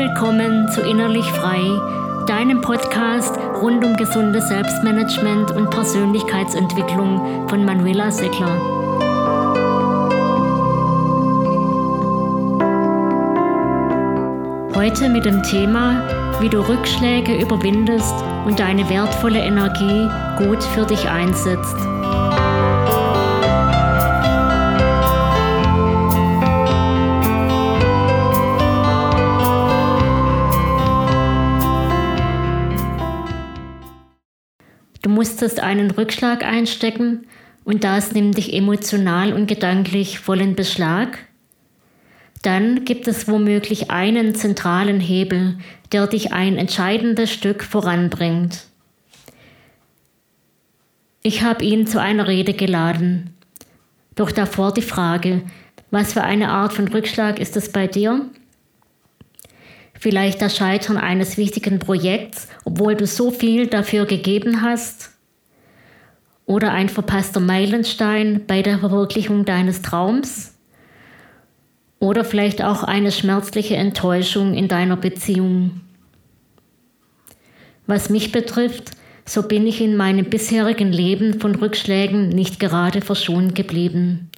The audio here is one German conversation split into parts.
willkommen zu Innerlich Frei, deinem Podcast rund um gesundes Selbstmanagement und Persönlichkeitsentwicklung von Manuela Seckler. Heute mit dem Thema, wie du Rückschläge überwindest und deine wertvolle Energie gut für dich einsetzt. Musstest einen Rückschlag einstecken und das nimmt dich emotional und gedanklich voll in Beschlag? Dann gibt es womöglich einen zentralen Hebel, der dich ein entscheidendes Stück voranbringt. Ich habe ihn zu einer Rede geladen. Doch davor die Frage, was für eine Art von Rückschlag ist es bei dir? Vielleicht das Scheitern eines wichtigen Projekts, obwohl du so viel dafür gegeben hast? Oder ein verpasster Meilenstein bei der Verwirklichung deines Traums? Oder vielleicht auch eine schmerzliche Enttäuschung in deiner Beziehung? Was mich betrifft, so bin ich in meinem bisherigen Leben von Rückschlägen nicht gerade verschont geblieben.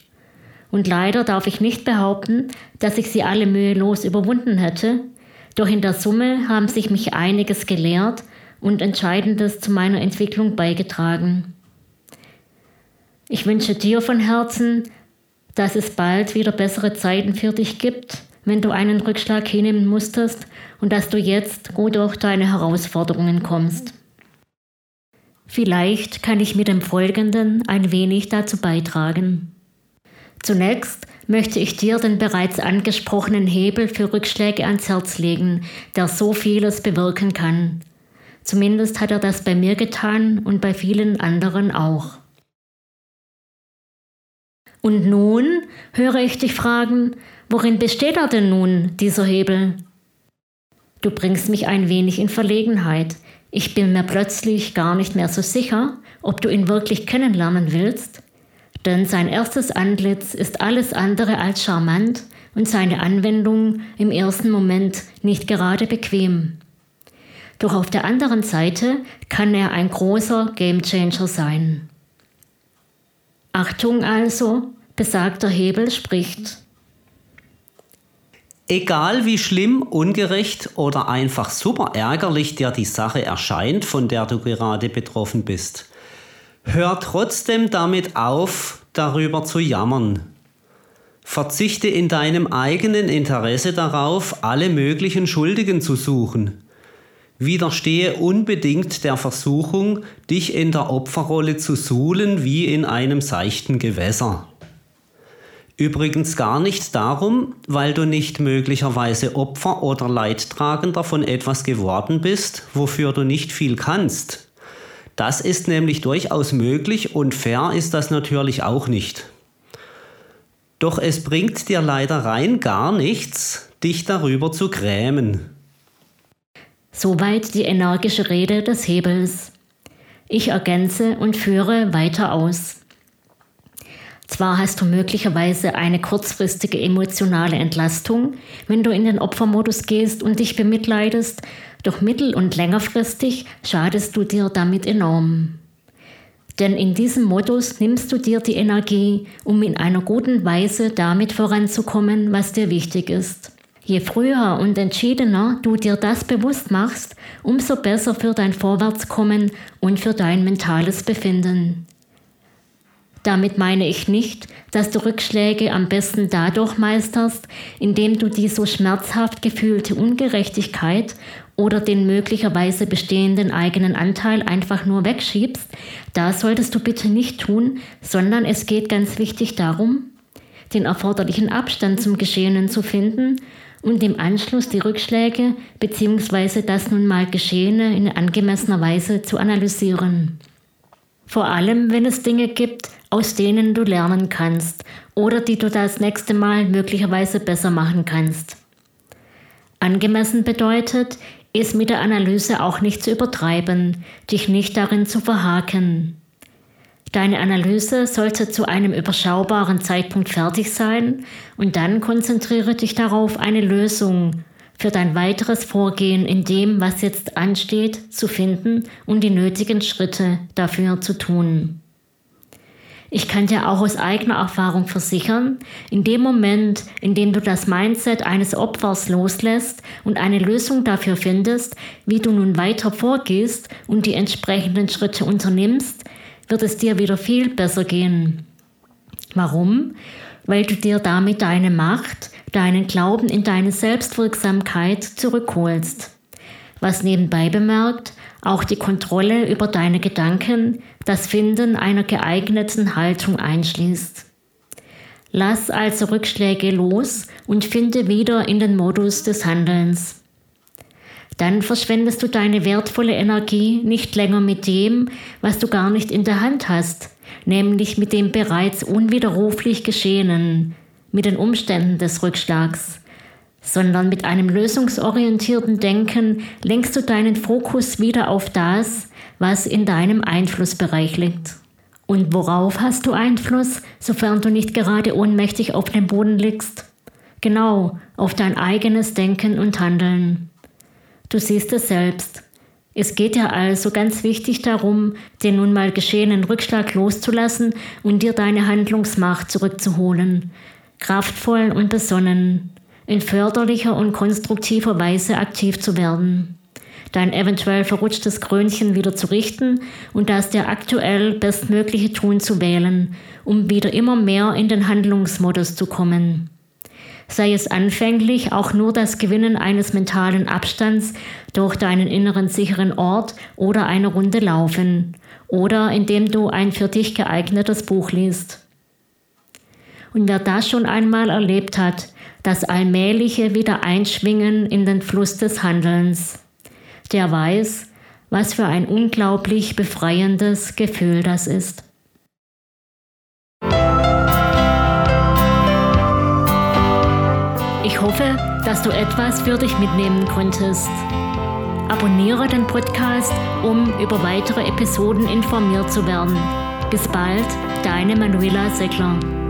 Und leider darf ich nicht behaupten, dass ich sie alle mühelos überwunden hätte, doch in der Summe haben sich mich einiges gelehrt und Entscheidendes zu meiner Entwicklung beigetragen. Ich wünsche dir von Herzen, dass es bald wieder bessere Zeiten für dich gibt, wenn du einen Rückschlag hinnehmen musstest und dass du jetzt gut durch deine Herausforderungen kommst. Vielleicht kann ich mit dem Folgenden ein wenig dazu beitragen. Zunächst möchte ich dir den bereits angesprochenen Hebel für Rückschläge ans Herz legen, der so vieles bewirken kann. Zumindest hat er das bei mir getan und bei vielen anderen auch. Und nun höre ich dich fragen, worin besteht er denn nun, dieser Hebel? Du bringst mich ein wenig in Verlegenheit. Ich bin mir plötzlich gar nicht mehr so sicher, ob du ihn wirklich kennenlernen willst denn sein erstes Antlitz ist alles andere als charmant und seine Anwendung im ersten Moment nicht gerade bequem. Doch auf der anderen Seite kann er ein großer Gamechanger sein. Achtung also, besagter Hebel spricht. Egal wie schlimm, ungerecht oder einfach super ärgerlich dir die Sache erscheint, von der du gerade betroffen bist, Hör trotzdem damit auf, darüber zu jammern. Verzichte in deinem eigenen Interesse darauf, alle möglichen Schuldigen zu suchen. Widerstehe unbedingt der Versuchung, dich in der Opferrolle zu suhlen wie in einem seichten Gewässer. Übrigens gar nicht darum, weil du nicht möglicherweise Opfer oder Leidtragender von etwas geworden bist, wofür du nicht viel kannst, das ist nämlich durchaus möglich und fair ist das natürlich auch nicht. Doch es bringt dir leider rein gar nichts, dich darüber zu grämen. Soweit die energische Rede des Hebels. Ich ergänze und führe weiter aus. Zwar hast du möglicherweise eine kurzfristige emotionale Entlastung, wenn du in den Opfermodus gehst und dich bemitleidest, doch mittel- und längerfristig schadest du dir damit enorm. Denn in diesem Modus nimmst du dir die Energie, um in einer guten Weise damit voranzukommen, was dir wichtig ist. Je früher und entschiedener du dir das bewusst machst, umso besser für dein Vorwärtskommen und für dein mentales Befinden. Damit meine ich nicht, dass du Rückschläge am besten dadurch meisterst, indem du die so schmerzhaft gefühlte Ungerechtigkeit oder den möglicherweise bestehenden eigenen Anteil einfach nur wegschiebst. Das solltest du bitte nicht tun, sondern es geht ganz wichtig darum, den erforderlichen Abstand zum Geschehenen zu finden und im Anschluss die Rückschläge bzw. das nun mal Geschehene in angemessener Weise zu analysieren. Vor allem, wenn es Dinge gibt, aus denen du lernen kannst oder die du das nächste Mal möglicherweise besser machen kannst. Angemessen bedeutet, es mit der Analyse auch nicht zu übertreiben, dich nicht darin zu verhaken. Deine Analyse sollte zu einem überschaubaren Zeitpunkt fertig sein und dann konzentriere dich darauf, eine Lösung für dein weiteres Vorgehen in dem, was jetzt ansteht, zu finden und die nötigen Schritte dafür zu tun. Ich kann dir auch aus eigener Erfahrung versichern, in dem Moment, in dem du das Mindset eines Opfers loslässt und eine Lösung dafür findest, wie du nun weiter vorgehst und die entsprechenden Schritte unternimmst, wird es dir wieder viel besser gehen. Warum? Weil du dir damit deine Macht, deinen Glauben in deine Selbstwirksamkeit zurückholst. Was nebenbei bemerkt, auch die Kontrolle über deine Gedanken, das Finden einer geeigneten Haltung einschließt. Lass also Rückschläge los und finde wieder in den Modus des Handelns. Dann verschwendest du deine wertvolle Energie nicht länger mit dem, was du gar nicht in der Hand hast, nämlich mit dem bereits unwiderruflich Geschehenen, mit den Umständen des Rückschlags sondern mit einem lösungsorientierten Denken lenkst du deinen Fokus wieder auf das, was in deinem Einflussbereich liegt. Und worauf hast du Einfluss, sofern du nicht gerade ohnmächtig auf dem Boden liegst? Genau, auf dein eigenes Denken und Handeln. Du siehst es selbst. Es geht ja also ganz wichtig darum, den nun mal geschehenen Rückschlag loszulassen und dir deine Handlungsmacht zurückzuholen. Kraftvoll und besonnen in förderlicher und konstruktiver Weise aktiv zu werden, dein eventuell verrutschtes Krönchen wieder zu richten und das dir aktuell bestmögliche Tun zu wählen, um wieder immer mehr in den Handlungsmodus zu kommen. Sei es anfänglich auch nur das Gewinnen eines mentalen Abstands durch deinen inneren sicheren Ort oder eine Runde laufen oder indem du ein für dich geeignetes Buch liest. Und wer das schon einmal erlebt hat, das allmähliche Wiedereinschwingen in den Fluss des Handelns. Der weiß, was für ein unglaublich befreiendes Gefühl das ist. Ich hoffe, dass du etwas für dich mitnehmen konntest. Abonniere den Podcast, um über weitere Episoden informiert zu werden. Bis bald, deine Manuela Seckler.